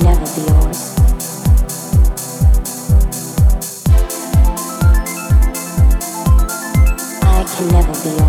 can never be yours.